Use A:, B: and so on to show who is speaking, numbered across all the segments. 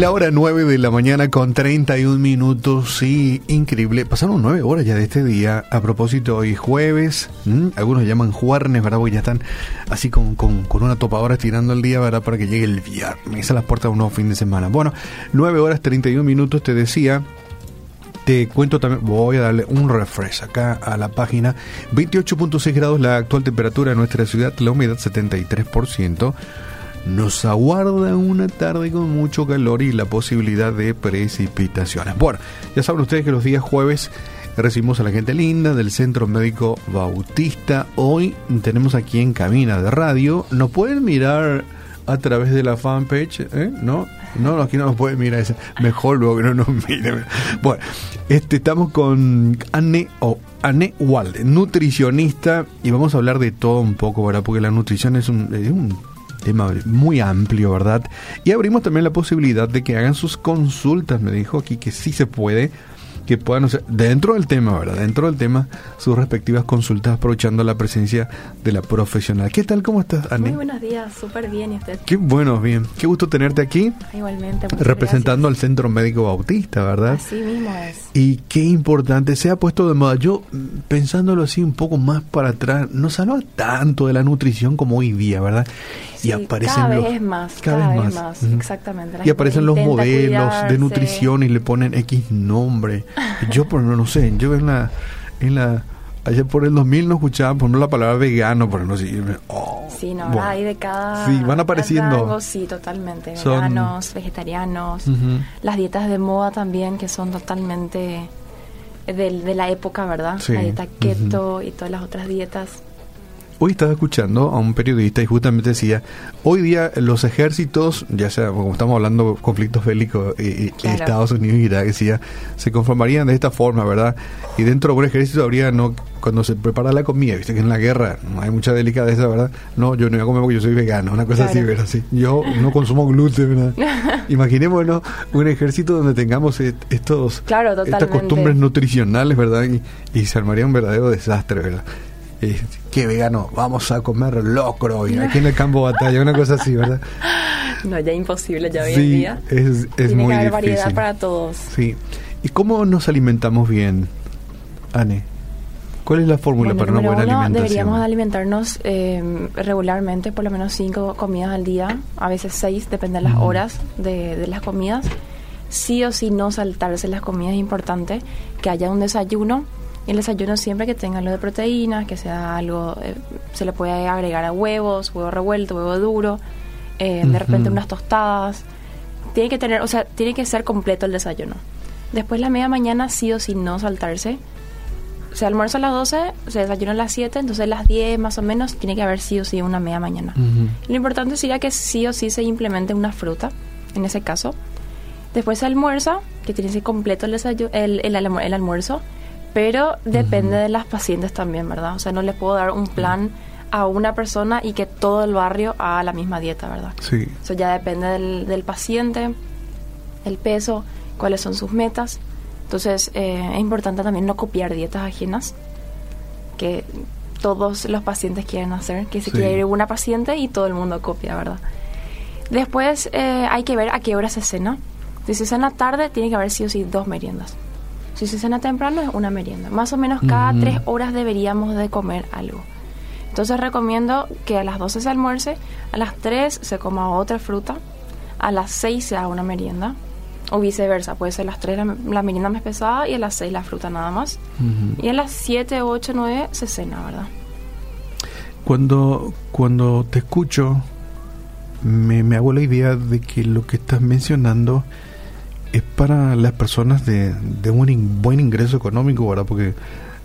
A: la hora 9 de la mañana con 31 minutos. Sí, increíble. Pasaron 9 horas ya de este día. A propósito, hoy jueves. Algunos llaman jueves, ¿verdad? Porque ya están así con, con, una topadora estirando el día, ¿verdad? Para que llegue el viernes a las puertas de un nuevo fin de semana. Bueno, 9 horas 31 minutos, te decía. Te cuento también, voy a darle un refresh acá a la página. 28.6 grados la actual temperatura en nuestra ciudad, la humedad 73% nos aguarda una tarde con mucho calor y la posibilidad de precipitaciones. Bueno, ya saben ustedes que los días jueves recibimos a la gente linda del Centro Médico Bautista. Hoy tenemos aquí en Cabina de Radio. Nos pueden mirar a través de la fanpage, ¿eh? ¿no? No, aquí no nos pueden mirar, mejor luego que no nos miren. Bueno, este, estamos con Anne o Anne Walde, nutricionista, y vamos a hablar de todo un poco, ¿verdad? Porque la nutrición es un, es un tema muy amplio, ¿verdad? Y abrimos también la posibilidad de que hagan sus consultas, me dijo aquí que sí se puede que puedan hacer dentro del tema, ¿verdad? Dentro del tema, sus respectivas consultas aprovechando la presencia de la profesional. ¿Qué tal? ¿Cómo estás, Ani?
B: Muy buenos días, súper bien. ¿Y usted?
A: Qué bueno, bien. Qué gusto tenerte aquí.
B: Igualmente.
A: Representando al Centro Médico Bautista, ¿verdad?
B: Así mismo es.
A: Y qué importante, se ha puesto de moda. Yo, pensándolo así un poco más para atrás, no se tanto de la nutrición como hoy día, ¿verdad?
B: y aparecen cada vez más, cada, vez más, exactamente.
A: y aparecen los modelos de nutrición y le ponen X nombre. Yo, por no, no sé, yo en la, en la, allá por el 2000 no escuchaba por la palabra vegano, por no sé,
B: oh, sí, no, hay de cada...
A: Sí, van apareciendo.
B: sí, totalmente, veganos, vegetarianos, las dietas de moda también que son totalmente de, de la época, ¿verdad? la dieta keto y todas las otras dietas
A: hoy estaba escuchando a un periodista y justamente decía, hoy día los ejércitos, ya sea como estamos hablando conflictos bélicos y, Estados Unidos y Irak, decía, se conformarían de esta forma, ¿verdad? Y dentro de un ejército habría, no cuando se prepara la comida, viste que en la guerra no hay mucha delicadeza, ¿verdad? No, yo no voy a comer porque yo soy vegano, una cosa así, ¿verdad? Sí. Yo no consumo gluten, ¿verdad? Imaginémonos un ejército donde tengamos estos, estas costumbres nutricionales, ¿verdad? Y, y se armaría un verdadero desastre, ¿verdad? Eh, qué vegano, vamos a comer locro y aquí en el campo de batalla, una cosa así, ¿verdad?
B: No, ya imposible ya hoy en día.
A: Es, es muy
B: que haber variedad para todos.
A: Sí. ¿Y cómo nos alimentamos bien, Anne? ¿Cuál es la fórmula para una buena alimentación?
B: Deberíamos alimentarnos eh, regularmente, por lo menos cinco comidas al día, a veces seis, depende de las horas de, de, las comidas. Sí o sí no saltarse las comidas es importante, que haya un desayuno, el desayuno siempre que tenga lo de proteínas, que sea algo, eh, se le puede agregar a huevos, huevo revuelto, huevo duro, eh, de repente unas tostadas. Tiene que tener, o sea, tiene que ser completo el desayuno. Después la media mañana sí o sí no saltarse. Se almuerza a las 12, se desayuna a las 7, entonces a las 10 más o menos tiene que haber sí o sí una media mañana. Lo importante sería que sí o sí se implemente una fruta, en ese caso. Después se almuerza, que tiene que ser completo el, el, el, el almuerzo pero depende de las pacientes también, ¿verdad? O sea, no le puedo dar un plan a una persona y que todo el barrio haga la misma dieta, ¿verdad?
A: Sí.
B: Eso ya depende del, del paciente, el peso, cuáles son sus metas. Entonces, eh, es importante también no copiar dietas ajenas que todos los pacientes quieren hacer, que se quiere ir una paciente y todo el mundo copia, ¿verdad? Después eh, hay que ver a qué hora se cena. Si se cena tarde, tiene que haber sí o sí dos meriendas. Si se cena temprano es una merienda. Más o menos cada tres horas deberíamos de comer algo. Entonces recomiendo que a las 12 se almuerce, a las 3 se coma otra fruta, a las 6 se haga una merienda, o viceversa, puede ser a las 3 la, merienda más pesada y a las 6 la fruta nada más. Y a las 7, 8, 9 se cena, ¿verdad?
A: Cuando, cuando te escucho, me, me hago la idea de que lo que estás mencionando es para las personas de, de un buen ingreso económico, ¿verdad? Porque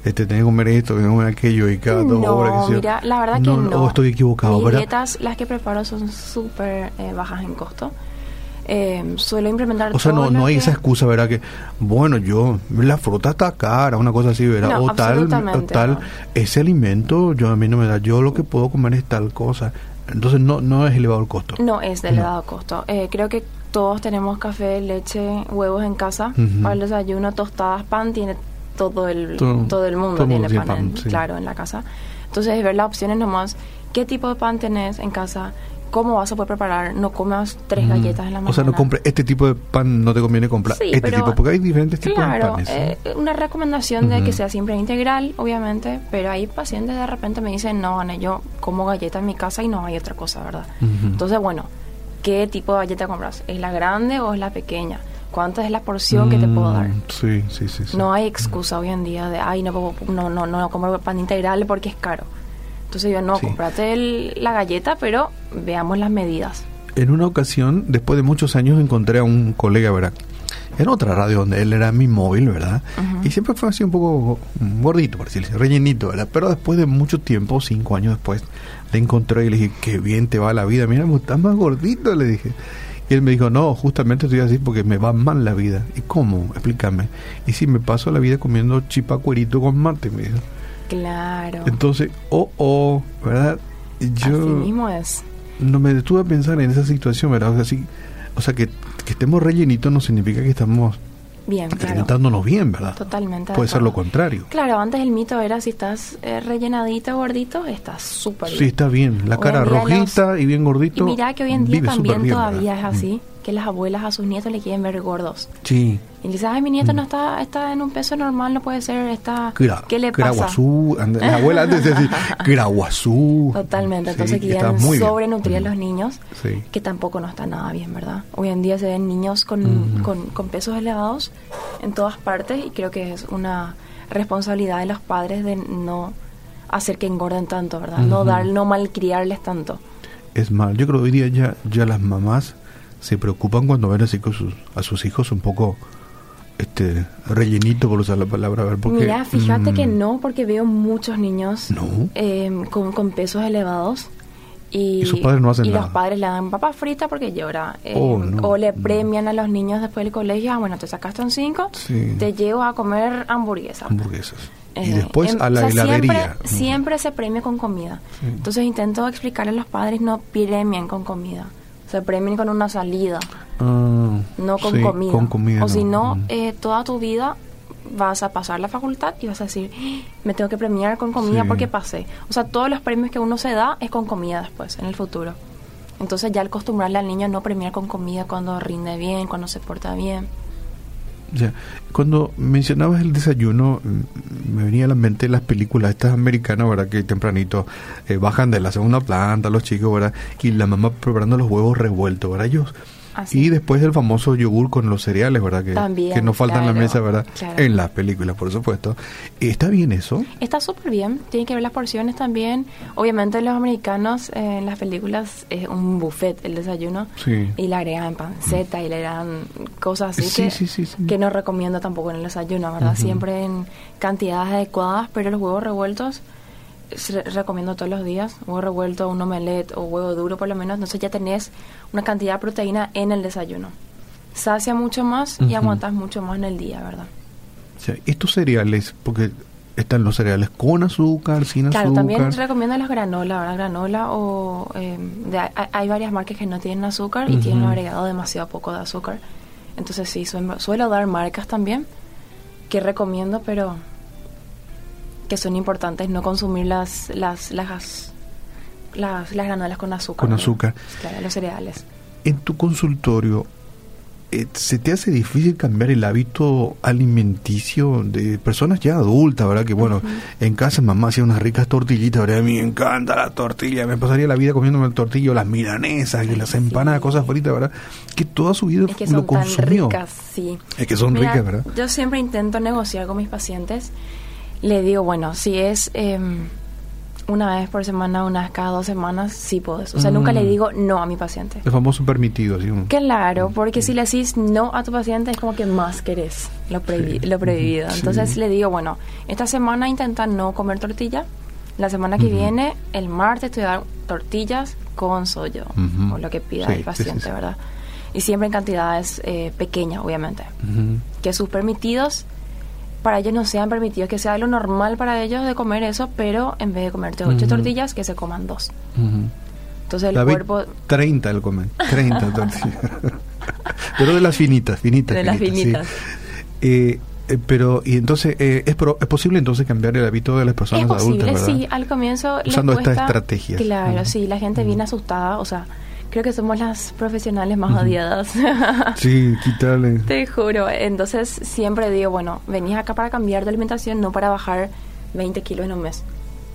A: este, tengo que comer esto, tengo que comer aquello y cada dos horas.
B: Que mira, la verdad que no.
A: O estoy equivocado,
B: Mis dietas, las que preparo, son súper eh, bajas en costo. Eh, suelo implementar
A: O sea, no, no hay esa excusa, ¿verdad? Que, bueno, yo, la fruta está cara, una cosa así, ¿verdad? o tal, o tal, ese alimento, yo a mí no me da, yo lo que puedo comer es tal cosa. Entonces no, no es elevado el costo.
B: No es de elevado costo. Eh, creo que todos tenemos café, leche, huevos en casa. Para el desayuno, tostadas, pan, tiene todo el, todo, el mundo tiene pan, claro, en la casa. Entonces, ver las opciones nomás, qué tipo de pan tenés en casa, ¿cómo vas a poder preparar? No comas tres galletas en la mañana.
A: O sea, no compre este tipo de pan, no te conviene comprar
B: Sí,
A: este
B: pero-
A: tipo, porque hay diferentes tipos de panes.
B: eh, una recomendación de que sea siempre integral, obviamente, pero hay pacientes de repente me dicen, no, Ana, yo como galleta en mi casa y no hay otra cosa, ¿verdad? Entonces, bueno, ¿qué tipo de galleta compras? ¿Es la grande o es la pequeña? ¿Cuánta es la porción que te puedo dar?
A: Mm, Sí, sí, sí. sí.
B: No hay excusa hoy en día de, ay, no, puedo- no, no, no compro pan integral porque es caro. Entonces yo, no,
A: Sí.
B: comprate el- la galleta, pero veamos las medidas.
A: En una ocasión, después de muchos años, encontré a un colega, ¿verdad? En otra radio donde él era mi móvil, ¿verdad? Y siempre fue así un poco gordito, por decirlo rellenito, ¿verdad? Pero después de mucho tiempo, cinco años después, le encontré y le dije, qué bien te va la vida. Mira, estás más gordito, le dije. Y él me dijo, no, justamente estoy así porque me va mal la vida. ¿Y cómo? Explícame. Y si me paso la vida comiendo chipacuerito con mate, me dijo.
B: Claro.
A: Entonces, oh, oh, ¿verdad? Y
B: Así
A: Yo
B: mismo es.
A: no me detuve a pensar en esa situación, ¿verdad? O sea, sí- o sea que, que estemos rellenitos no significa que estamos
B: Bien, claro.
A: alimentándonos bien, ¿verdad?
B: Totalmente. de
A: Puede ser lo contrario.
B: Claro, antes el mito era si estás eh, rellenadito o gordito, estás súper bien.
A: Sí, está bien. La
B: Hoy
A: cara rojita
B: los-
A: y bien gordito.
B: Y mira que hoy en día también
A: bien,
B: todavía
A: ¿verdad?
B: es así,
A: Mm.
B: Que las abuelas a sus nietos le quieren ver gordos.
A: Sí.
B: Y le dicen, ay, mi nieto
A: Mm.
B: no está, está en un peso normal, no puede ser, está... ¿Qué le pasa?
A: Graguazú. La abuela antes decía Graguazú.
B: Totalmente,
A: Sí,
B: entonces
A: está
B: quieren
A: bien.
B: sobrenutrir a los niños,
A: Sí.
B: que tampoco no está nada bien, ¿verdad? Hoy en día se ven niños con, con, con pesos elevados en todas partes y creo que es una responsabilidad de los padres de no hacer que engorden tanto, ¿verdad? No dar, no malcriarles tanto.
A: Es mal. Yo creo que hoy día ya, ya las mamás se preocupan cuando ven así sus, a sus hijos un poco este rellenito, por usar la palabra. a ver, porque,
B: Mira, fíjate
A: mm,
B: que no, porque veo muchos niños
A: No.
B: eh, con, con pesos elevados. Y,
A: Y sus padres no hacen
B: y
A: nada.
B: los padres le dan papa frita porque llora. eh,
A: Oh, no,
B: o le
A: no.
B: premian a los niños después del colegio. Ah, bueno, te sacaste un 5,
A: Sí.
B: te llevo a comer hamburguesa.
A: hamburguesas. y
B: Eh,
A: después
B: em-
A: a la
B: o sea,
A: heladería.
B: Siempre, siempre se premia con comida.
A: Sí.
B: Entonces intento explicarle a los padres, no premien con comida. Se premien con una salida,
A: Ah,
B: no con
A: sí,
B: comida.
A: Con comida.
B: o si no, eh, toda tu vida vas a pasar la facultad y vas a decir, "Ah, me tengo que premiar con comida
A: Sí.
B: porque pasé. O sea, todos los premios que uno se da es con comida después, en el futuro. Entonces ya acostumbrarle al niño a no premiar con comida cuando rinde bien, cuando se porta bien.
A: Ya. Cuando mencionabas el desayuno, me venía a la mente las películas estas americanas, ¿verdad? Que tempranito eh, bajan de la segunda planta los chicos, ¿verdad? Y la mamá preparando los huevos revueltos, ¿verdad? Ellos.
B: Así.
A: Y después el famoso yogur con los cereales, ¿verdad? Que,
B: También,
A: que no falta en la mesa, ¿verdad?
B: claro.
A: En las películas, por supuesto. ¿Está bien eso?
B: Está súper bien, tiene que ver las porciones también. Obviamente los americanos eh, en las películas es un buffet el desayuno
A: Sí.
B: y le agregan panceta y le agregan cosas así
A: Sí,
B: que,
A: sí, sí, sí.
B: que no recomiendo tampoco en el desayuno, ¿verdad? Siempre en cantidades adecuadas, pero los huevos revueltos recomiendo todos los días, huevo revuelto, un omelette o huevo duro por lo menos, entonces ya tenés una cantidad de proteína en el desayuno. Sacia mucho más y aguantas mucho más en el día, ¿verdad?
A: Estos cereales, porque están los cereales con azúcar, sin
B: Claro,
A: azúcar.
B: también recomiendo las granola, ¿verdad? Granola o... eh, de- hay, varias marcas que no tienen azúcar y tienen agregado demasiado poco de azúcar. Entonces sí, suelo, suelo dar marcas también que recomiendo, pero que son importantes no consumir las las las las, las granolas con azúcar.
A: Con
B: ¿verdad?
A: azúcar.
B: Claro, los cereales.
A: En tu consultorio, eh, ¿se te hace difícil cambiar el hábito alimenticio de personas ya adultas, verdad? Que bueno, en casa mamá hacía unas ricas tortillitas, ¿verdad? A mí me encanta la tortilla, me pasaría la vida comiéndome el tortillo, las milanesas y
B: Ay,
A: las
B: sí.
A: empanadas, cosas fritas, ¿verdad? Que toda su vida
B: Es que
A: lo
B: son tan
A: consumió.
B: ricas, sí.
A: Es que son
B: Mira,
A: ricas, ¿verdad?
B: Yo siempre intento negociar con mis pacientes. Le digo, bueno, si es em, una vez por semana, una vez cada dos semanas, sí puedes. O sea, nunca
A: Mm.
B: le digo no a mi paciente.
A: El famoso permitido, un-
B: Claro, porque si le decís no a tu paciente es como que más querés lo, prohibi- lo prohibido.
A: Sí.
B: Entonces le digo, bueno, esta semana intenta no comer tortilla. La semana que
A: Ujú.
B: viene, el martes te voy a dar tortillas con soyo,
A: Ujú.
B: o lo que pida
A: Sí,
B: el
A: sí, sí,
B: paciente,
A: sí.
B: ¿verdad? Y siempre en cantidades eh, pequeñas, obviamente
A: Ujú.
B: que sus permitidos para ellos no sean permitidos, que sea lo normal para ellos de comer eso, pero en vez de comerte ocho tortillas, que se coman dos. Entonces el
A: David,
B: cuerpo
A: 30 el comen, 30 tortillas. Pero de las finitas, finitas.
B: De las
A: sí.
B: finitas.
A: Eh, Eh, pero, y entonces, eh, ¿es, pro- ¿es posible entonces cambiar el hábito de las personas
B: es posible,
A: adultas, verdad?
B: sí. Al comienzo
A: Usando estas
B: cuesta-
A: estrategias.
B: Claro,
A: Ujú.
B: sí. La gente viene asustada. O sea, creo que somos las profesionales más odiadas.
A: Sí, quítale.
B: Te juro. Entonces siempre digo, bueno, venís acá para cambiar de alimentación, no para bajar 20 kilos en un mes.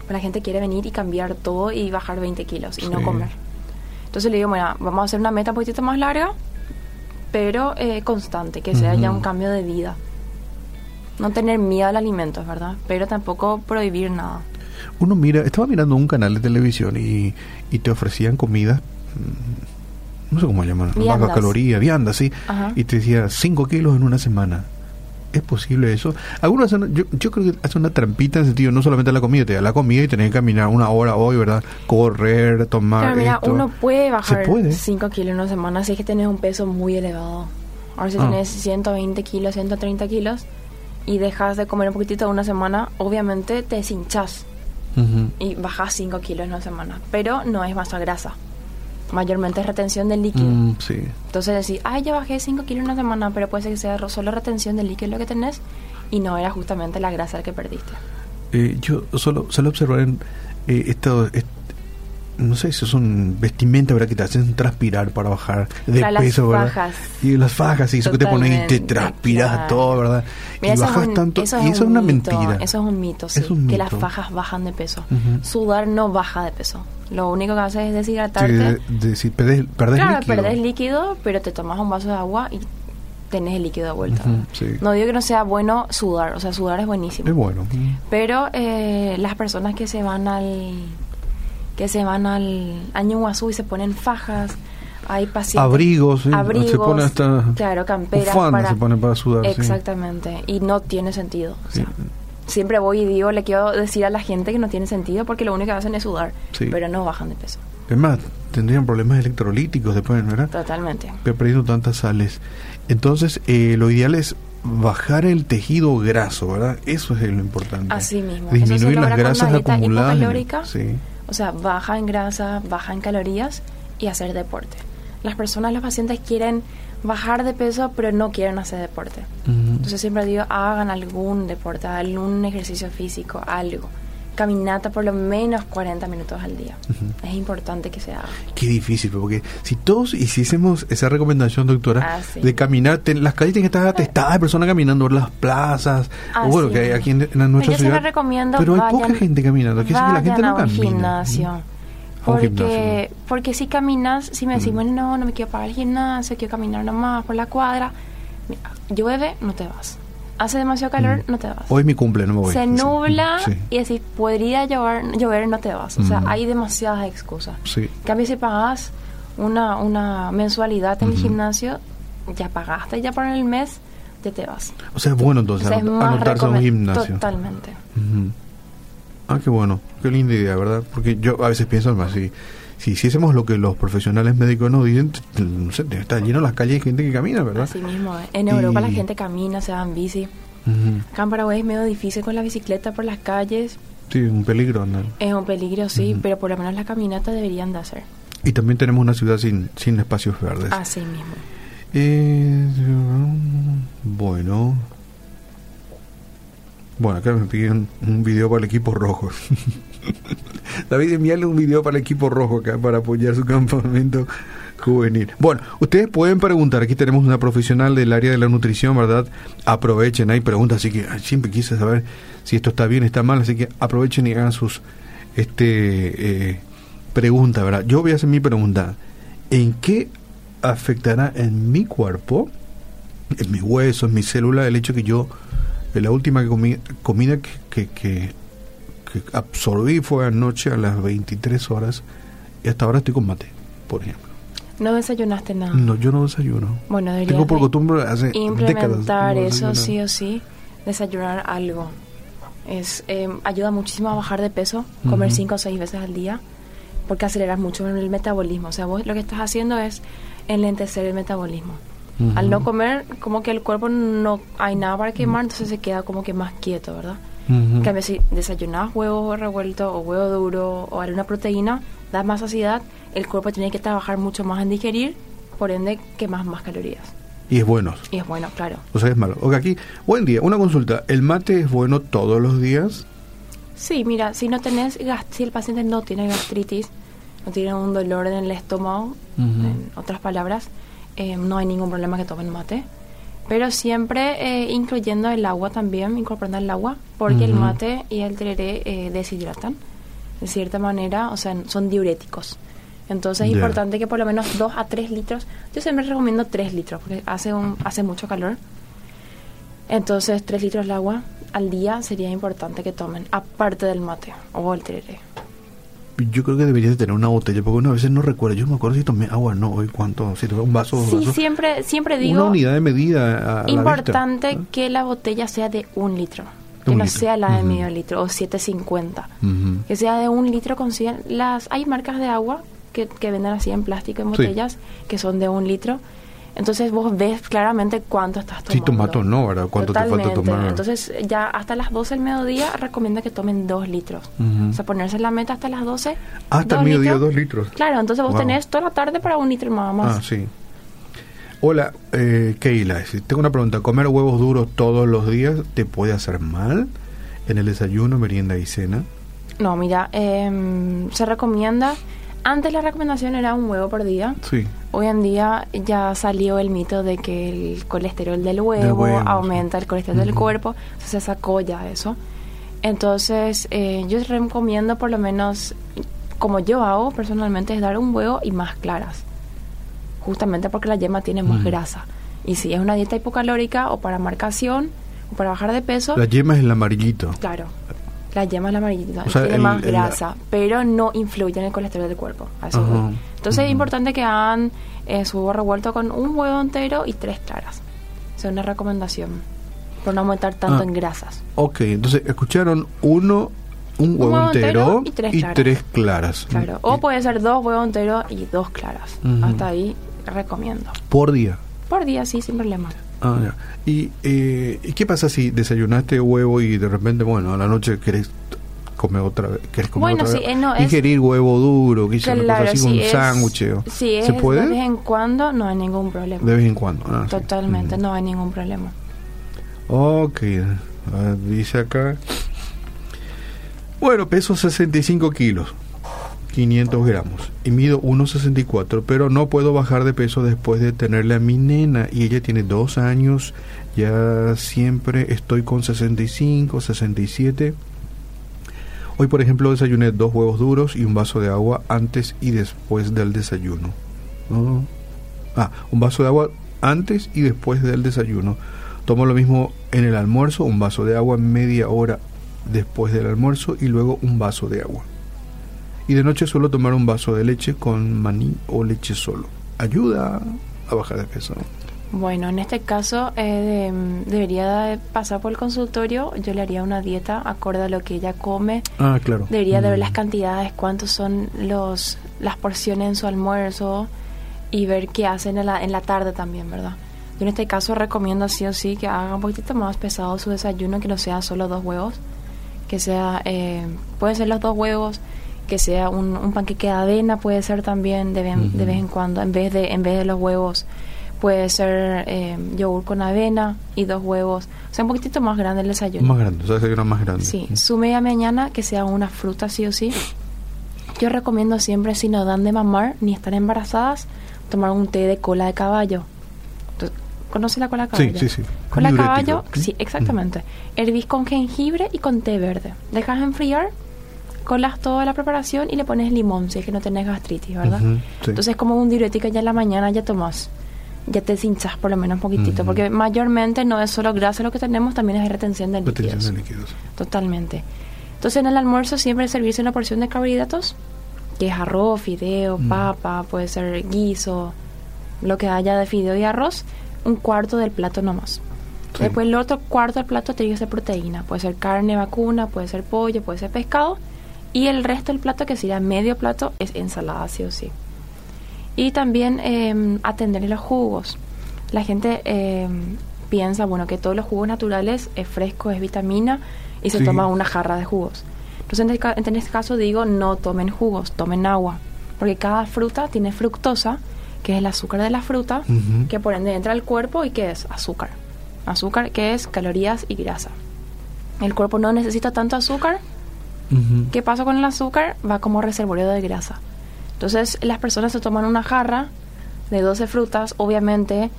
B: La gente quiere venir y cambiar todo y bajar 20 kilos y no comer. Entonces le digo, bueno, vamos a hacer una meta un poquito más larga, pero eh, constante, que sea ya un cambio de vida. No tener miedo al alimento, ¿verdad? Pero tampoco prohibir nada.
A: Uno mira, estaba mirando un canal de televisión y, y te ofrecían comida, mm, no sé cómo llaman, baja caloría, vianda, sí,
B: Ajá.
A: y te decía 5 kilos en una semana. ¿Es posible eso? Algunos hacen, yo, yo creo que hacen una trampita en sentido, no solamente la comida, te da la comida y tenés que caminar una hora hoy, ¿verdad? Correr, tomar
B: mira,
A: esto.
B: uno puede bajar
A: puede.
B: 5 kilos en una semana si es que tenés un peso muy elevado. Ahora si
A: Ah.
B: tenés 120 kilos, 130 kilos y dejas de comer un poquitito una semana, obviamente te hinchas y bajas 5 kilos en una semana. Pero no es masa grasa. Mayormente es retención del líquido.
A: Mm, sí.
B: Entonces decís, ay, ya bajé 5 kilos en una semana, pero puede ser que sea solo retención del líquido lo que tenés y no era justamente la grasa que perdiste.
A: Eh, yo solo, solo observar en eh, esto, est- no sé si son vestimentas, ¿verdad? Que te hacen transpirar para bajar de
B: las
A: peso, ¿verdad?
B: fajas.
A: Y las fajas, y eso que te pones y te transpiras
B: claro.
A: todo, ¿verdad?
B: Mira,
A: y
B: eso es
A: bajas
B: un-
A: tanto.
B: eso
A: y eso es
B: un
A: una
B: mito,
A: mentira.
B: Eso es un mito, sí.
A: Es un
B: Que las fajas bajan de peso.
A: Ujú.
B: Sudar no baja de peso. Lo único que hace es
A: Sí,
B: deshidratarte.
A: de- de- si perdés, perdés
B: claro,
A: líquido.
B: perdés líquido, pero te tomas un vaso de agua y tenés el líquido de vuelta.
A: Sí.
B: No digo que no sea bueno sudar, o sea, sudar es
A: Es
B: buenísimo.
A: bueno.
B: Pero eh, las personas que se van al que se van al año y se ponen fajas, hay pacientes
A: Abrigos, sí,
B: abrigos,
A: se pone hasta
B: claro, camperas para
A: se pone para sudar. sí.
B: Exactamente, y no tiene sentido. O sea, siempre voy y digo, le quiero decir a la gente que no tiene sentido porque lo único que hacen es sudar,
A: Sí.
B: pero no bajan de peso.
A: Es más, tendrían problemas electrolíticos después, ¿verdad?
B: Totalmente.
A: Pe- perdiendo tantas sales. Entonces, eh, lo ideal es bajar el tejido graso, ¿verdad? Eso es lo importante.
B: Así mismo.
A: Disminuir las grasas acumuladas. Sí.
B: O sea, baja en grasa, baja en calorías y hacer deporte. Las personas, los pacientes quieren bajar de peso, pero no quieren hacer deporte.
A: Ujú.
B: Entonces siempre digo, hagan algún deporte, algún ejercicio físico, algo. Caminata por lo menos 40 minutos al día. Es importante que se haga.
A: Qué difícil, porque si todos hiciésemos esa recomendación, doctora,
B: Ah, sí.
A: de caminar, te- las calles tienen que estar atestadas de personas caminando por las plazas,
B: Ah,
A: o bueno,
B: sí.
A: que hay aquí en, en
B: Pero
A: nuestra
B: yo
A: ciudad.
B: siempre recomiendo
A: pero hay
B: vayan-
A: poca gente caminando, que, que la gente no camina.
B: gimnasio. Porque, porque si caminas, si me decís, bueno, no, no me quiero pagar el gimnasio, quiero caminar nomás por la cuadra, mira, llueve, no te vas. Hace demasiado calor,
A: Mm.
B: no te vas.
A: Hoy mi cumple, no me voy.
B: Se nubla
A: Sí.
B: y decís, podría llover, llover, no te vas. O sea,
A: Mm.
B: hay demasiadas excusas.
A: Sí.
B: En cambio, si pagas una, una mensualidad en el gimnasio, ya pagaste ya por el mes, ya te vas.
A: O sea, es bueno entonces
B: O sea, es
A: anotarse a un gimnasio.
B: Totalmente.
A: Ah, qué bueno, qué linda idea, ¿verdad? Porque yo a veces pienso más, si, si hiciésemos lo que los profesionales médicos nos dicen, no sé, está lleno las calles de gente que camina, ¿verdad?
B: Así mismo. eh. En Europa
A: Y-
B: la gente camina, se va en bici.
A: Ujú.
B: Acá en Paraguay es medio difícil con la bicicleta por las calles.
A: Sí, un peligro andar.
B: Es un peligro, sí, pero por lo menos la caminata deberían de hacer.
A: Y también tenemos una ciudad sin, sin espacios verdes.
B: Así mismo.
A: Eh, bueno. Bueno, acá me piden un video para el equipo rojo. David, envíale un video para el equipo rojo acá para apoyar su campamento juvenil. Bueno, ustedes pueden preguntar. Aquí tenemos una profesional del área de la nutrición, ¿verdad? Aprovechen, hay preguntas, así que siempre quise saber si esto está bien, está mal, así que aprovechen y hagan sus este eh, preguntas, ¿verdad? Yo voy a hacer mi pregunta. ¿En qué afectará en mi cuerpo, en mis huesos, en mi célula, el hecho que yo, la última comida que, que, que, que absorbí fue anoche a las 23 horas y hasta ahora estoy con mate, por ejemplo.
B: No desayunaste nada.
A: No, yo no desayuno.
B: Bueno,
A: Tengo por costumbre hace décadas.
B: implementar
A: no
B: eso sí o sí, desayunar algo. Es eh, ayuda muchísimo a bajar de peso, comer
A: Ujú.
B: cinco o seis veces al día, porque aceleras mucho el metabolismo. O sea, vos lo que estás haciendo es enlentecer el metabolismo. Al no comer, como que el cuerpo no hay nada para quemar, entonces se queda como que más quieto, ¿verdad?
A: Ujú.
B: En cambio, si desayunas huevo revuelto o huevo duro o alguna proteína, da más saciedad, el cuerpo tiene que trabajar mucho más en digerir, por ende quemas más calorías.
A: Y es bueno.
B: Y es bueno, claro.
A: O sea, es malo. Ok, aquí, buen día. Una consulta. ¿El mate es bueno todos los días?
B: Sí, mira, si no tenés si el paciente no tiene gastritis, no tiene un dolor en el estómago, en otras palabras, eh, no hay ningún problema que tomen mate. Pero siempre eh, incluyendo el agua también, incorporando el agua, porque el mate y el tereré eh, deshidratan. De cierta manera, o sea, son diuréticos. Entonces es importante que por lo menos 2 a 3 litros, yo siempre recomiendo 3 litros, porque hace, un, hace mucho calor. Entonces 3 litros de agua al día sería importante que tomen, aparte del mate o el tereré.
A: Yo creo que deberías de tener una botella, porque una vez no recuerdo. Yo me acuerdo si tomé agua no hoy, cuánto, si tomé un vaso, dos
B: Sí,
A: vasos.
B: siempre, siempre
A: Una
B: digo,
A: unidad de medida a, a la
B: importante
A: vista.
B: que la botella sea de un litro, que
A: Un
B: no
A: litro.
B: sea la de medio litro o 750.
A: Ujú.
B: Que sea de un litro con 100. Las, hay marcas de agua que, que venden así en plástico en
A: Sí.
B: botellas que son de un litro. Entonces vos ves claramente cuánto estás tomando.
A: Si tomato no, ¿verdad? ¿Cuánto te falta
B: Totalmente.
A: tomar?
B: Entonces ya hasta las 12 del mediodía recomienda que tomen 2 litros. O sea, ponerse la meta hasta las 12.
A: Hasta el mediodía,
B: litros.
A: dos litros.
B: Claro, entonces vos
A: Wow.
B: tenés toda la tarde para un litro nada más.
A: Ah, sí. Hola, eh, Keila. Tengo una pregunta. ¿Comer huevos duros todos los días te puede hacer mal en el desayuno, merienda y cena?
B: No, mira, em, se recomienda. Antes la recomendación era un huevo por día.
A: Sí.
B: Hoy en día ya salió el mito de que el colesterol del huevo,
A: huevo,
B: aumenta el colesterol del
A: Ujú.
B: cuerpo. Se sacó ya eso. Entonces, eh, yo recomiendo por lo menos, como yo hago personalmente, es dar un huevo y más claras. Justamente porque la yema tiene más
A: Mm.
B: grasa. Y si es una dieta hipocalórica o para marcación o para bajar de peso,
A: La yema es el amarillito.
B: Claro. La yema es la amarillita,
A: O sea,
B: tiene
A: el-
B: más
A: el-
B: grasa, pero no influye en el colesterol del cuerpo. a eso. Entonces es importante que hagan eh, su huevo revuelto con un huevo entero y tres claras. Es una recomendación. Por no aumentar tanto
A: Ah.
B: en grasas.
A: Ok, entonces escucharon uno, un huevo,
B: huevo
A: entero,
B: entero y tres claras.
A: tres claras.
B: Claro. O puede ser dos huevos enteros y dos claras. Hasta ahí recomiendo.
A: Por día.
B: Por día, sí, sin problema.
A: Ah, ya. ¿Y, eh, ¿y qué pasa si desayunaste huevo y de repente, bueno, a la noche querés comer otra vez? ¿Querés comer
B: Bueno,
A: otra
B: sí,
A: vez?
B: eh, no, es-
A: Ingerir huevo duro, cosa
B: Claro,
A: así,
B: si
A: un
B: es-
A: sándwich.
B: Si es
A: ¿Se puede?
B: de vez en cuando, no hay ningún problema.
A: De vez en cuando. ah.
B: Totalmente,
A: Ujú.
B: no hay ningún problema.
A: Ok, dice acá. Bueno, peso 65 kilos, 500 gramos, y mido 1,64, pero no puedo bajar de peso después de tenerle a mi nena, y ella tiene dos años, ya siempre estoy con 65, 67. Hoy, por ejemplo, desayuné dos huevos duros y un vaso de agua antes y después del desayuno. Ah, un vaso de agua antes y después del desayuno. Tomo lo mismo en el almuerzo, un vaso de agua media hora después del almuerzo y luego un vaso de agua. Y de noche suelo tomar un vaso de leche con maní o leche solo. Ayuda a bajar de peso.
B: Bueno, en este caso eh, de- debería de pasar por el consultorio. Yo le haría una dieta acorde a lo que ella come.
A: Ah, claro.
B: Debería de ver
A: Mm.
B: las cantidades, cuántos son los las porciones en su almuerzo y ver qué hacen en la, en la tarde también, ¿verdad? Yo en este caso recomiendo sí o sí que haga un poquitito más pesado su desayuno, que no sea solo dos huevos, que sea, eh, pueden ser los dos huevos, que sea un, un panqueque de avena, puede ser también de, vez- de vez en cuando, en vez de, en vez de los huevos, puede ser eh, yogur con avena y dos huevos, o sea, un poquitito más grande el desayuno.
A: Más grande, o sea, desayuno más grande.
B: Sí, su media mañana que sea una fruta sí o sí. Yo recomiendo siempre si no dan de mamar ni están embarazadas, tomar un té de cola de caballo. Entonces, ¿Conoce la cola de
A: Sí,
B: caballo?
A: sí, sí.
B: Cola de caballo, sí, exactamente. Hervís con jengibre y con té verde. Dejas enfriar, colas toda la preparación y le pones limón si es que no tenés gastritis, ¿verdad?
A: Ujú, sí.
B: Entonces como un diurético ya en la mañana ya tomás. Ya te cinchas por lo menos un poquitito, porque mayormente no es solo grasa lo que tenemos, también es retención de líquidos.
A: Retención de líquidos.
B: Totalmente. Entonces en el almuerzo siempre servirse una porción de carbohidratos, que es arroz, fideo, papa, puede ser guiso, lo que haya de fideo y arroz, un cuarto del plato nomás.
A: Sí.
B: Después el otro cuarto del plato tiene que ser proteína, puede ser carne vacuna, puede ser pollo, puede ser pescado, y el resto del plato, que sería medio plato, es ensalada sí o sí. Y también eh, atender los jugos. La gente eh, piensa, bueno, que todos los jugos naturales es fresco, es vitamina y se
A: Sí.
B: toma una jarra de jugos. Entonces, en, este caso digo, no tomen jugos, tomen agua. Porque cada fruta tiene fructosa, que es el azúcar de la fruta, que por ende entra al cuerpo y que es azúcar. Azúcar que es calorías y grasa. El cuerpo no necesita tanto azúcar. ¿Qué pasa con el azúcar? Va como reservorio de grasa. Entonces las personas se toman una jarra de 12 frutas, obviamente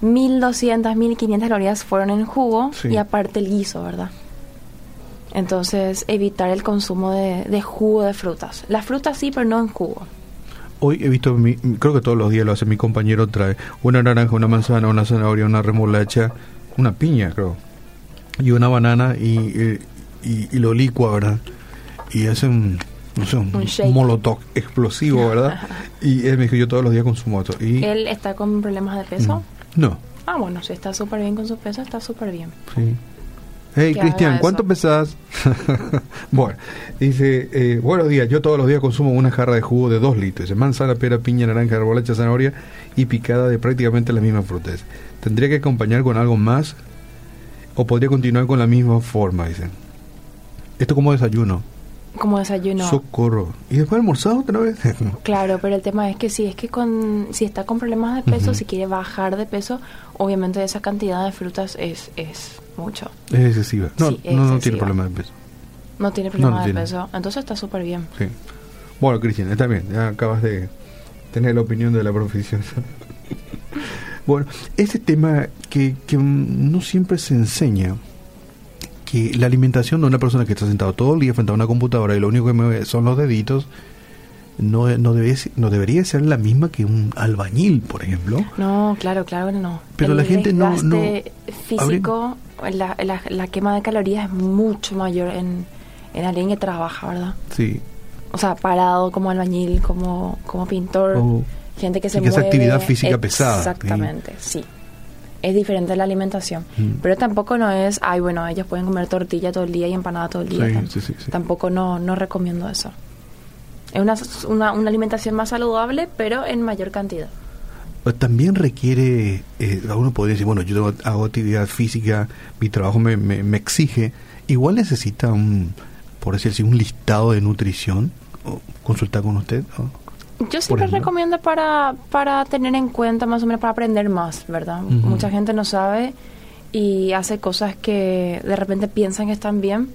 B: 1200, 1500 calorías fueron en jugo
A: Sí.
B: y aparte el guiso, ¿verdad? Entonces evitar el consumo de, de jugo de frutas. Las frutas sí, pero no en jugo.
A: Hoy he visto, mi- creo que todos los días lo hace mi compañero, trae una naranja, una manzana, una zanahoria, una remolacha, una piña, creo, y una banana y, eh, y, y lo licua, ¿verdad? Y hace un, no sé, un, molotov explosivo, ¿verdad? y él me dijo, yo todos los días consumo esto. Y,
B: ¿Él está con problemas de peso?
A: Mm, No,
B: Ah, bueno, si está súper bien con su peso, está súper bien.
A: sí. Hey, Cristian, ¿cuánto
B: eso.
A: pesas? bueno, dice, eh, buenos días, yo todos los días consumo una jarra de jugo de 2 litros, de manzana, pera, piña, naranja, remolacha, zanahoria y picada de prácticamente las mismas frutas. ¿Tendría que acompañar con algo más o podría continuar con la misma forma? Dicen. Esto como desayuno.
B: Como desayuno.
A: Socorro. ¿Y después almorzado otra vez?
B: Claro, pero el tema es que si es que con si está con problemas de peso, si quiere bajar de peso, obviamente esa cantidad de frutas es es mucho.
A: es excesiva. No,
B: Sí, es
A: no, no tiene
B: excesiva.
A: problema de peso.
B: No tiene problema
A: no
B: de
A: tiene.
B: peso, entonces está súper bien.
A: Sí. Bueno, Cristian, está bien. Ya acabas de tener la opinión de la profesión. bueno, este tema que, que no siempre se enseña, que la alimentación de una persona que está sentado todo el día frente a una computadora y lo único que mueve son los deditos, no, no, debe, no debería ser la misma que un albañil, por ejemplo.
B: No, claro, claro no.
A: Pero
B: El
A: la gente no- no-
B: físico, la, la, la quema de calorías es mucho mayor en, en alguien que trabaja, ¿verdad?
A: Sí.
B: O sea, parado como albañil, como, como pintor, gente que se
A: que
B: mueve.
A: actividad física pesada,
B: Exactamente, sí. Es diferente la alimentación.
A: Mm.
B: Pero tampoco no es, ay, bueno, ellos pueden comer tortilla todo el día y empanada todo el día.
A: Sí,
B: Tam-
A: sí, sí, sí.
B: Tampoco no, no recomiendo eso. Es una, una, una alimentación más saludable, pero en mayor cantidad.
A: También requiere, eh, uno podría decir, bueno, yo tengo- hago actividad física, mi trabajo me, me, me exige, igual necesita un, por decir así, un listado de nutrición, o consultar con usted. ¿no?
B: Yo siempre recomiendo para, para tener en cuenta, más o menos para aprender más, ¿verdad? Mucha gente no sabe y hace cosas que de repente piensan que están bien.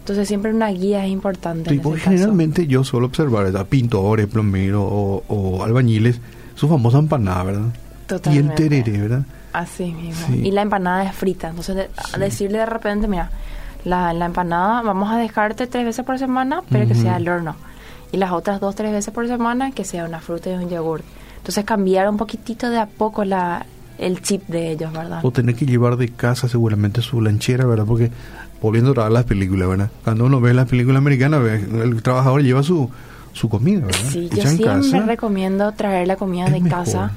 B: Entonces siempre una guía es importante.
A: Sí,
B: en caso.
A: generalmente yo suelo observar a pintores, plomeros o, o albañiles, su famosa empanada, ¿verdad? Y
B: Totalmente.
A: el tereré, ¿verdad?
B: Así mismo.
A: Sí.
B: Y la empanada es frita. Entonces, de-
A: Sí.
B: decirle de repente, mira, la, la empanada vamos a dejarte tres veces por semana, pero que sea al horno. Y las otras dos, tres veces por semana, que sea una fruta y un yogur. Entonces, cambiar un poquitito de a poco la, el chip de ellos, ¿verdad?
A: O tener que llevar de casa seguramente su lanchera, ¿verdad? Porque volviendo a las películas, ¿verdad? Cuando uno ve las películas americanas, el trabajador lleva su, su comida, ¿verdad?
B: Sí, yo siempre
A: casa.
B: recomiendo traer la comida
A: Es
B: de
A: mejor.
B: casa.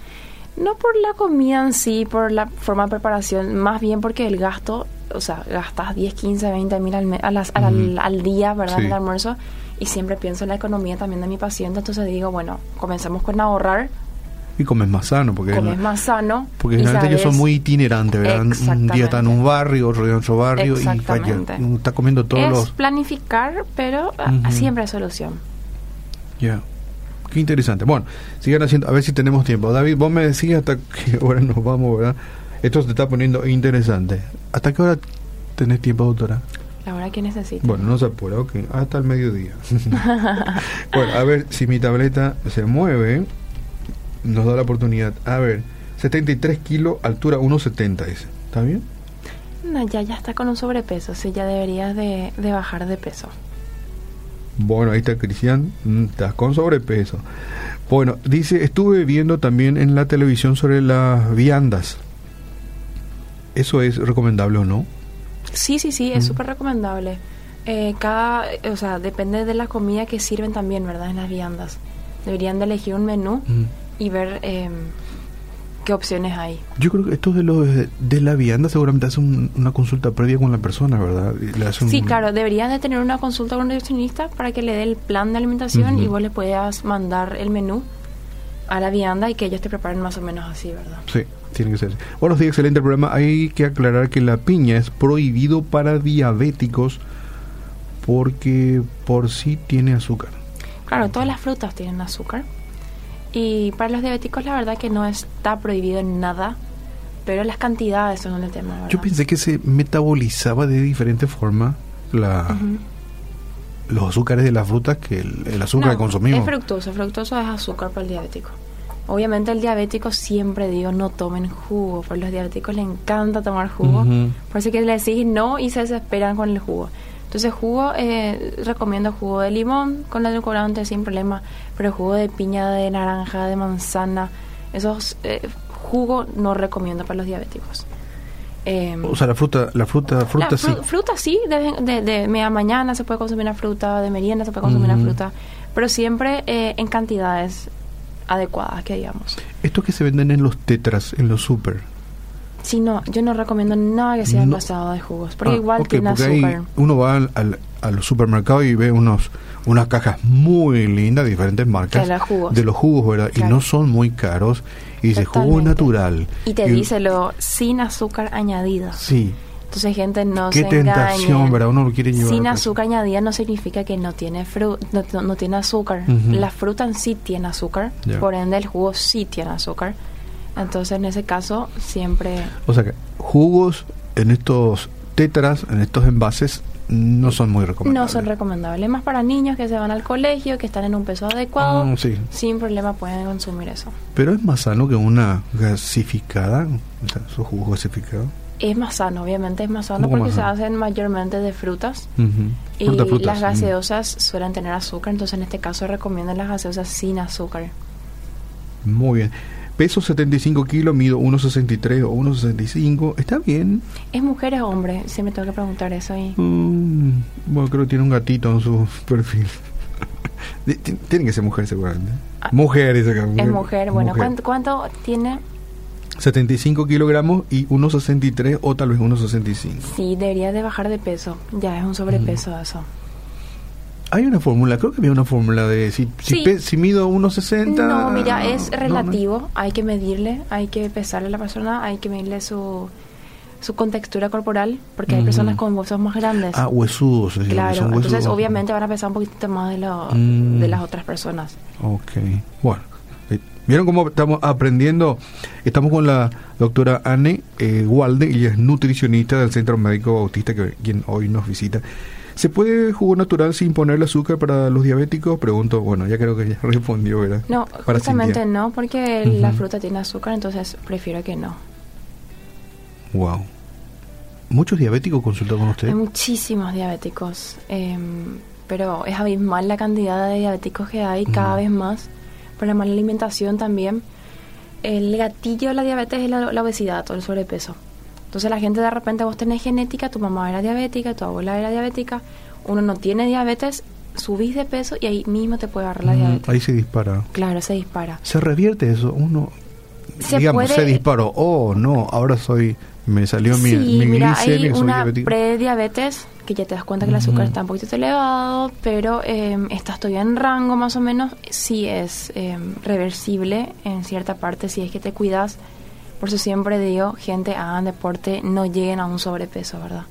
B: No por la comida en sí, por la forma de preparación, más bien porque el gasto, o sea, gastas 10, 15, 20 mil al, a las- al,
A: Ujú.
B: al día, ¿verdad?
A: Sí.
B: En el almuerzo. Y siempre pienso en la economía también de mi paciente. Entonces digo, bueno, comenzamos con ahorrar,
A: Y comes más sano, porque,
B: comes más sano.
A: porque generalmente son
B: sabes-
A: muy itinerantes, ¿verdad? Un día está en un barrio, otro día en otro barrio, y uno está comiendo todos
B: Es
A: los...
B: planificar, pero ah,
A: Ujú.
B: siempre hay solución.
A: Ya. Qué interesante. Bueno, sigan haciendo, a ver si tenemos tiempo. David, vos me decías hasta qué hora nos vamos, ¿verdad? Esto se está poniendo interesante. ¿Hasta qué hora tenés tiempo, doctora?
B: La hora que necesito.
A: Bueno, no se apura, ok. Hasta el mediodía. bueno, a ver si mi tableta se mueve. Nos da la oportunidad. A ver, 73 kilos, altura 1,70 dice. ¿Está bien?
B: No, ya, ya está con un sobrepeso, sí, ya deberías de, de bajar de peso.
A: Bueno, ahí está Cristian, mm, estás con sobrepeso. Bueno, dice, estuve viendo también en la televisión sobre las viandas. ¿Eso es recomendable o no?
B: Sí, sí, sí, es
A: Mm.
B: súper recomendable. Eh, cada, o sea, depende de la comida que sirven también, ¿verdad? En las viandas. Deberían de elegir un menú
A: Mm.
B: y ver eh, qué opciones hay.
A: Yo creo que esto de, los, de la vianda seguramente hace un- una consulta previa con la persona, ¿verdad? Y le hace un-
B: Sí, claro, deberían de tener una consulta con un nutricionista para que le dé el plan de alimentación y vos le puedas mandar el menú a la vianda y que ellos te preparen más o menos así, ¿verdad?
A: Sí, tiene que ser. Buenos días, excelente programa. Hay que aclarar que la piña es prohibido para diabéticos porque por sí tiene azúcar.
B: Claro, todas las frutas tienen azúcar. Y para los diabéticos la verdad que no está prohibido en nada, pero las cantidades son el tema. ¿verdad?
A: Yo pensé que se metabolizaba de diferente forma la, los azúcares de las frutas que el, el azúcar
B: No,
A: que consumimos.
B: Es fructoso, fructoso es azúcar para el diabético. Obviamente el diabético siempre digo no tomen jugo, porque a los diabéticos les encanta tomar jugo, por eso que le decís no y se desesperan con el jugo. Entonces jugo, eh, recomiendo jugo de limón con la edulcorante sin problema, pero jugo de piña, de naranja, de manzana, esos eh, jugo no recomiendo para los diabéticos. Em,
A: O sea, la fruta, la fruta, fruta
B: la
A: sí.
B: fru- Fruta sí, de, de, de media mañana se puede consumir la fruta, de merienda se puede consumir la fruta, pero siempre eh, en cantidades adecuadas, que digamos.
A: Estos que se venden en los tetras, en los super.
B: Si no, yo no recomiendo nada que sea
A: No.
B: envasado de jugos, porque
A: Ah,
B: igual
A: ok,
B: tiene
A: porque uno va al, al, al supermercado y ve unos unas cajas muy lindas, diferentes marcas
B: De los jugos.
A: de los jugos, ¿verdad? Y
B: Claro.
A: no son muy caros. Y dice jugo natural.
B: Y te dice lo sin azúcar añadida.
A: Sí.
B: Entonces, gente, no
A: Qué
B: se
A: tentación. ¿verdad? Uno lo quiere llevar.
B: Sin azúcar añadida no significa que no tiene fru no, no- no tiene azúcar.
A: Ujú.
B: La fruta en sí tiene azúcar,
A: Ya.
B: por ende el jugo sí tiene azúcar. Entonces, en ese caso, siempre
A: O sea que jugos en estos tetras, en estos envases, no son muy
B: no
A: recomendables.
B: son recomendables. Más para niños que se van al colegio, que están en un peso adecuado,
A: Ah, sí.
B: sin problema pueden consumir eso.
A: Pero es más sano que una gasificada, o sea, su jugo gasificado.
B: Es más sano, obviamente es más sano
A: ¿Cómo
B: porque
A: más
B: se hacen mayormente de frutas. Y
A: Fruta, frutas,
B: las gaseosas suelen tener azúcar, entonces en este caso recomiendan las gaseosas sin azúcar.
A: Muy bien. Peso 75 kilos, mido 1,63 o 1,65. Está bien.
B: ¿Es mujer o hombre? Siempre tengo que preguntar eso ahí.
A: Mm, bueno, creo que tiene un gatito en su perfil. Tiene que ser mujer seguramente.
B: Ah,
A: Mujer, dice acá.
B: Es mujer, bueno,
A: Mujer.
B: ¿cuánto, cuánto tiene?
A: 75 kilogramos y 1,63 o tal vez 1,65.
B: Sí, debería de bajar de peso. Ya es un sobrepeso eso.
A: Hay una fórmula, creo que había una fórmula de si, si,
B: Sí.
A: pe- si mido 1,60.
B: No, mira, es
A: no, no.
B: relativo. Hay que medirle, hay que pesarle a la persona, hay que medirle su, su contextura corporal, porque hay personas con huesos más grandes.
A: Ah, huesudos.
B: claro, entonces obviamente van a pesar un poquito más de, lo,
A: Mm.
B: de las otras personas.
A: Ok, bueno. Eh, ¿Vieron cómo estamos aprendiendo? Estamos con la doctora Anne eh, Walde, ella es nutricionista del Centro Médico Bautista, que quien hoy nos visita. ¿Se puede jugo natural sin ponerle azúcar para los diabéticos? Pregunto, bueno, ya creo que ya respondió, ¿verdad?
B: No,
A: Para
B: justamente
A: Cintia.
B: no, porque la
A: Ujú.
B: fruta tiene azúcar, entonces prefiero que no.
A: Wow. ¿Muchos diabéticos consultan con usted?
B: Hay muchísimos diabéticos, em, pero es abismal la cantidad de diabéticos que hay cada
A: Mm.
B: vez más, por la mala alimentación también. El gatillo de la diabetes es la, la obesidad o el sobrepeso. Entonces la gente de repente vos tenés genética, tu mamá era diabética, tu abuela era diabética, uno no tiene diabetes, subís de peso y ahí mismo te puede agarrar la
A: Mm,
B: diabetes.
A: ahí se dispara.
B: Claro, se dispara.
A: ¿Se revierte eso? Uno,
B: Se
A: digamos,
B: puede-
A: se disparó. Oh, no, ahora soy, me salió mi,
B: sí,
A: mi
B: mira,
A: glicemia,
B: hay una prediabetes que ya te das cuenta que el azúcar está un poquito elevado, pero eh, estás todavía en rango más o menos. Sí es eh, reversible en cierta parte si es que te cuidas. Por eso siempre digo, gente, hagan deporte, no lleguen a un sobrepeso, ¿verdad?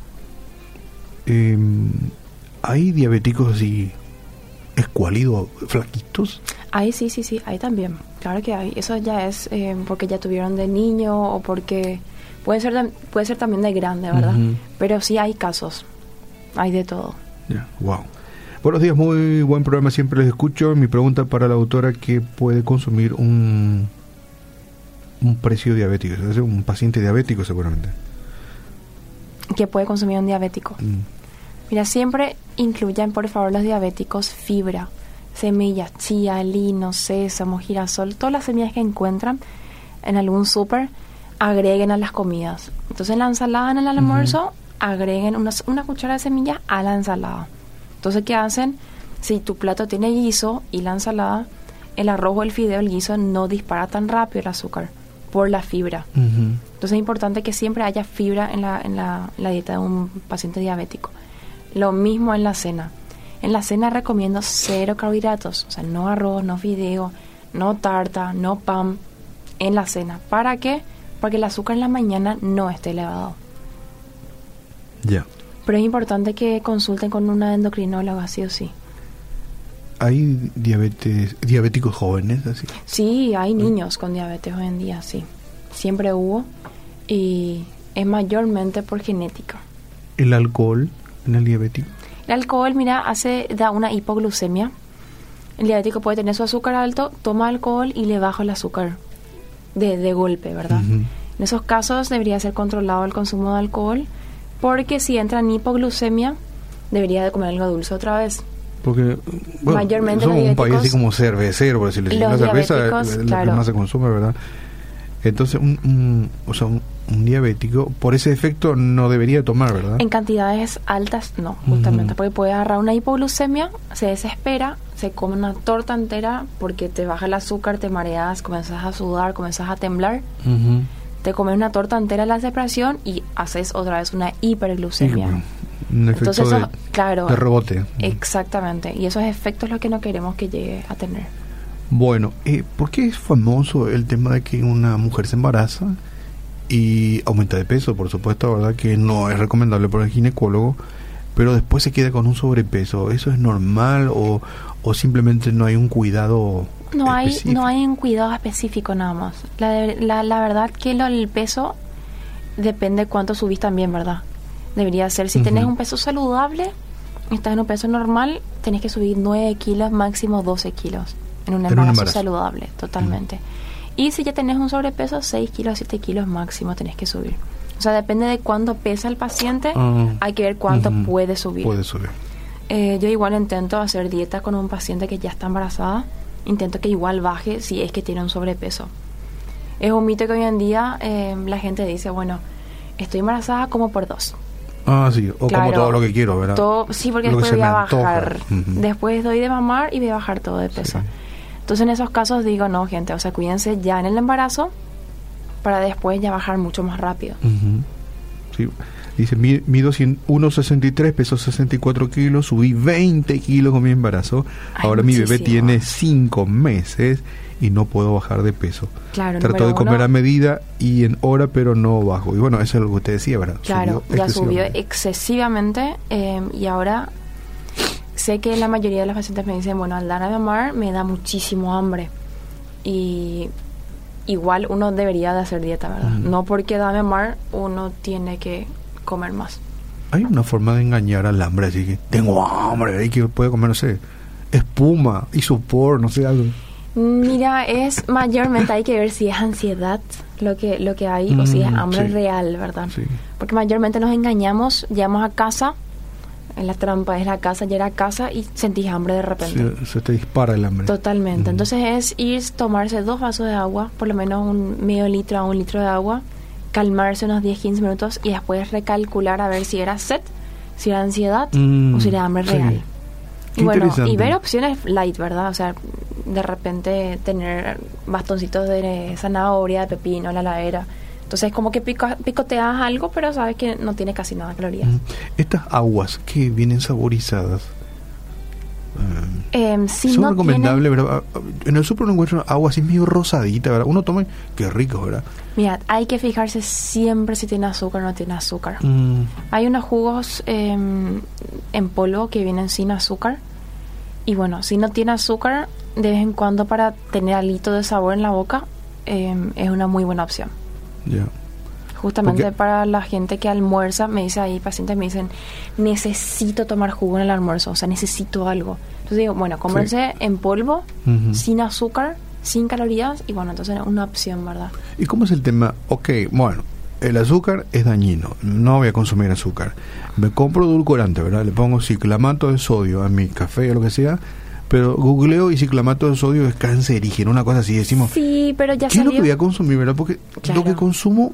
A: Eh, ¿Hay diabéticos así escuálidos, flaquitos?
B: Ahí sí, sí, sí, ahí también. Claro que hay. Eso ya es eh, porque ya tuvieron de niño o porque puede ser, de- puede ser también de grande, ¿verdad? Pero sí hay casos. Hay de todo.
A: Ya, wow. Buenos días, muy buen programa, siempre les escucho. Mi pregunta para la autora, ¿qué puede consumir un, un precio diabético? Es un paciente diabético seguramente.
B: Que puede consumir un diabético.
A: Mm.
B: Mira, siempre incluyan, por favor, los diabéticos fibra, semillas, chía, lino, sésamo, girasol, todas las semillas que encuentran en algún súper, agreguen a las comidas. Entonces, en la ensalada, en el almuerzo, agreguen una, una cuchara de semillas a la ensalada. Entonces, ¿qué hacen? Si tu plato tiene guiso y la ensalada, el arroz o el fideo, el guiso, no dispara tan rápido el azúcar por la fibra. Entonces es importante que siempre haya fibra en la, en la, la dieta de un paciente diabético. Lo mismo en la cena. En la cena recomiendo cero carbohidratos, o sea, no arroz, no fideo, no tarta, no pan en la cena. ¿Para qué? Porque el azúcar en la mañana no esté elevado.
A: Ya.
B: Pero es importante que consulten con una endocrinóloga, sí o sí.
A: ¿Hay diabetes, diabéticos jóvenes así?
B: Sí, hay niños con diabetes hoy en día, sí. Siempre hubo y es mayormente por genética.
A: ¿El alcohol en el diabético?
B: El alcohol, mira, hace da una hipoglucemia. El diabético puede tener su azúcar alto, toma alcohol y le baja el azúcar de, de golpe, ¿verdad? En esos casos debería ser controlado el consumo de alcohol porque si entra en hipoglucemia debería de comer algo dulce otra vez.
A: Porque bueno,
B: Mayormente
A: somos
B: los
A: un país así como cervecero, por decirlo así. La cerveza es
B: claro.
A: que más se consume, ¿verdad? Entonces, un, un- o sea, un, un diabético, por ese efecto, no debería tomar, ¿verdad?
B: En cantidades altas, no, justamente, porque puede agarrar una hipoglucemia, se desespera, se come una torta entera porque te baja el azúcar, te mareas, comenzas a sudar, comenzas a temblar, te comes una torta entera la desesperación y haces otra vez una hiperglucemia.
A: un efecto
B: Entonces,
A: de,
B: claro,
A: de rebote.
B: exactamente, y esos efectos es lo que no queremos que llegue a tener.
A: Bueno, eh, ¿por qué es famoso el tema de que una mujer se embaraza y aumenta de peso? Por supuesto, ¿verdad? Que no es recomendable por el ginecólogo, pero después se queda con un sobrepeso. ¿Eso es normal o, o simplemente no hay un cuidado
B: No hay, no hay un cuidado específico nada más. La, de- la, la verdad que lo, el peso depende cuánto subís también, ¿verdad? Debería ser, si tenés un peso saludable, estás en un peso normal, tenés que subir 9 kilos, máximo 12 kilos en un
A: En un
B: embarazo,
A: embarazo.
B: saludable, totalmente. Y si ya tenés un sobrepeso, 6 kilos, 7 kilos máximo tenés que subir. O sea, depende de cuánto pesa el paciente,
A: Ah,
B: hay que ver cuánto puede subir.
A: Puede subir.
B: Eh, yo igual intento hacer dieta con un paciente que ya está embarazada. Intento que igual baje si es que tiene un sobrepeso. Es un mito que hoy en día eh, la gente dice, bueno, estoy embarazada como por dos.
A: Ah, sí, o como todo lo que quiero, ¿verdad?
B: Todo, sí, porque
A: Lo
B: después voy a bajar. Después doy de mamar y voy a bajar todo de peso.
A: Sí.
B: Entonces en esos casos digo, no, gente, o sea, cuídense ya en el embarazo para después ya bajar mucho más rápido.
A: Ujú. Sí. Dice, mi- mido 100 1,63, peso 64 kilos, subí 20 kilos con mi embarazo.
B: Ay,
A: Ahora mi bebé tiene 5 meses y no puedo bajar de peso.
B: Claro,
A: Trato de comer
B: uno-
A: a medida y en hora, pero no bajo. Y bueno, eso es lo que usted decía, ¿verdad?
B: Claro, ya subió
A: excesivamente.
B: excesivamente eh, y ahora sé que la mayoría de los pacientes me dicen, bueno, al dar a mamar me da muchísimo hambre y igual uno debería de hacer dieta, ¿verdad? No porque da a mamar uno tiene que comer más.
A: Hay una forma de engañar al hambre, así que tengo hambre y que puede comer, no sé, espuma, isopor, no sé, algo.
B: Mira, es mayormente hay que ver si es ansiedad lo que lo que hay o si es
A: Mm,
B: hambre
A: sí.
B: real, ¿verdad?
A: Sí.
B: Porque mayormente nos engañamos, llegamos a casa, en la trampa es la casa, llegar a casa y sentís hambre de repente.
A: Se, se te dispara el hambre.
B: Totalmente. Entonces es ir, tomarse dos vasos de agua, por lo menos un medio litro a un litro de agua, calmarse unos 10-15 minutos y después recalcular a ver si era sed, si era ansiedad
A: Mm,
B: o si era hambre
A: sí.
B: real.
A: Qué
B: Y bueno, y ver opciones light, ¿verdad? O sea, de repente tener bastoncitos de zanahoria, de pepino, la heladera. Entonces como que pico- picoteas algo, pero sabes que no tiene casi nada de calorías.
A: Estas aguas que vienen saborizadas, eh,
B: Em, si
A: son
B: no
A: recomendables,
B: tiene-
A: ¿verdad? En el super no encuentro agua así medio rosadita, ¿verdad? Uno toma, y qué rico, ¿verdad?
B: Mira, hay que fijarse siempre si tiene azúcar o no tiene azúcar.
A: Mm,
B: Hay unos jugos em, en polvo que vienen sin azúcar. Y bueno, si no tiene azúcar, de vez en cuando para tener alito de sabor en la boca, em, es una muy buena opción. Justamente
A: Porque-
B: para la gente que almuerza, me dice ahí, pacientes me dicen, necesito tomar jugo en el almuerzo, o sea, necesito algo. Entonces digo, bueno, cómprense en polvo, sin azúcar, sin calorías, y bueno, entonces una opción, ¿verdad?
A: ¿Y cómo es el tema? Ok, bueno, el azúcar es dañino, no voy a consumir azúcar. Me compro edulcorante, ¿verdad? Le pongo ciclamato de sodio a mi café o lo que sea, pero googleo y ciclamato de sodio es cancerígeno, una cosa así. Decimos,
B: Sí, pero ya
A: ¿qué es lo que voy a consumir, verdad? Porque
B: Claro.
A: lo que consumo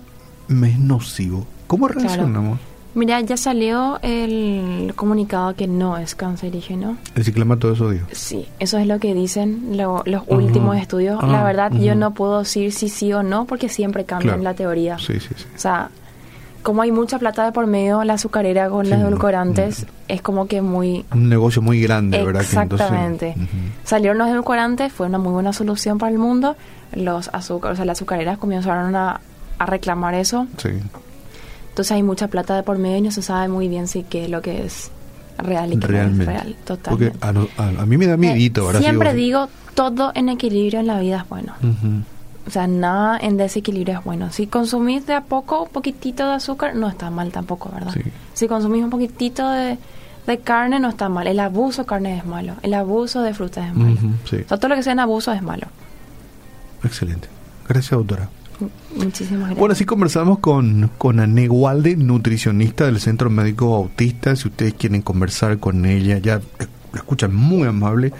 A: me es nocivo. ¿Cómo
B: Claro.
A: reaccionamos?
B: Mira, ya salió el comunicado que no es cancerígeno.
A: El ciclamato de sodio.
B: Sí, eso es lo que dicen lo- los últimos estudios.
A: Ah,
B: la verdad, yo no puedo decir si sí o no, porque siempre cambian
A: Claro.
B: la teoría.
A: Sí, sí, sí.
B: O sea, como hay mucha plata de por medio, la azucarera con
A: Sí,
B: los edulcorantes,
A: no.
B: es como que muy...
A: Un negocio muy grande, ¿verdad?
B: Exactamente.
A: entonces.
B: Salieron los edulcorantes, fue una muy buena solución para el mundo. Los azúcar, o sea, las azucareras comenzaron a, a reclamar eso.
A: Sí.
B: Entonces hay mucha plata de por medio y no se sabe muy bien si qué es lo que es real y que
A: Realmente.
B: no es real, totalmente.
A: Porque a, no- a- a mí me da miedito. Ahora
B: siempre digo, todo en equilibrio en la vida es bueno.
A: Ujú.
B: O sea, nada en desequilibrio es bueno. Si consumís de a poco un poquitito de azúcar, no está mal tampoco, ¿verdad?
A: Sí.
B: Si consumís un poquitito de, de carne, no está mal. El abuso de carne es malo. El abuso de frutas es malo.
A: Sí.
B: O sea, todo lo que sea en abuso es malo.
A: Excelente. Gracias, doctora.
B: Muchísimas gracias.
A: Bueno, así conversamos con, con Ané Walde, nutricionista del Centro Médico Bautista. Si ustedes quieren conversar con ella, ya la escuchan muy amable.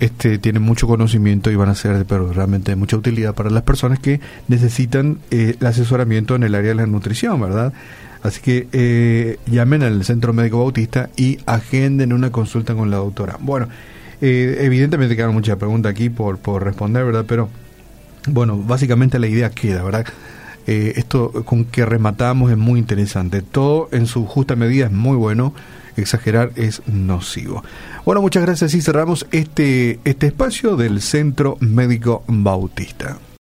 A: Este tiene mucho conocimiento y van a ser pero realmente de mucha utilidad para las personas que necesitan eh, el asesoramiento en el área de la nutrición, ¿verdad? Así que eh, llamen al Centro Médico Bautista y agenden una consulta con la doctora. Bueno, eh, evidentemente quedan muchas preguntas aquí por, por responder, ¿verdad? Pero bueno, básicamente la idea queda, ¿verdad? Eh, esto con que rematamos es muy interesante. Todo en su justa medida es muy bueno. Exagerar es nocivo. Bueno, muchas gracias y cerramos este, este espacio del Centro Médico Bautista.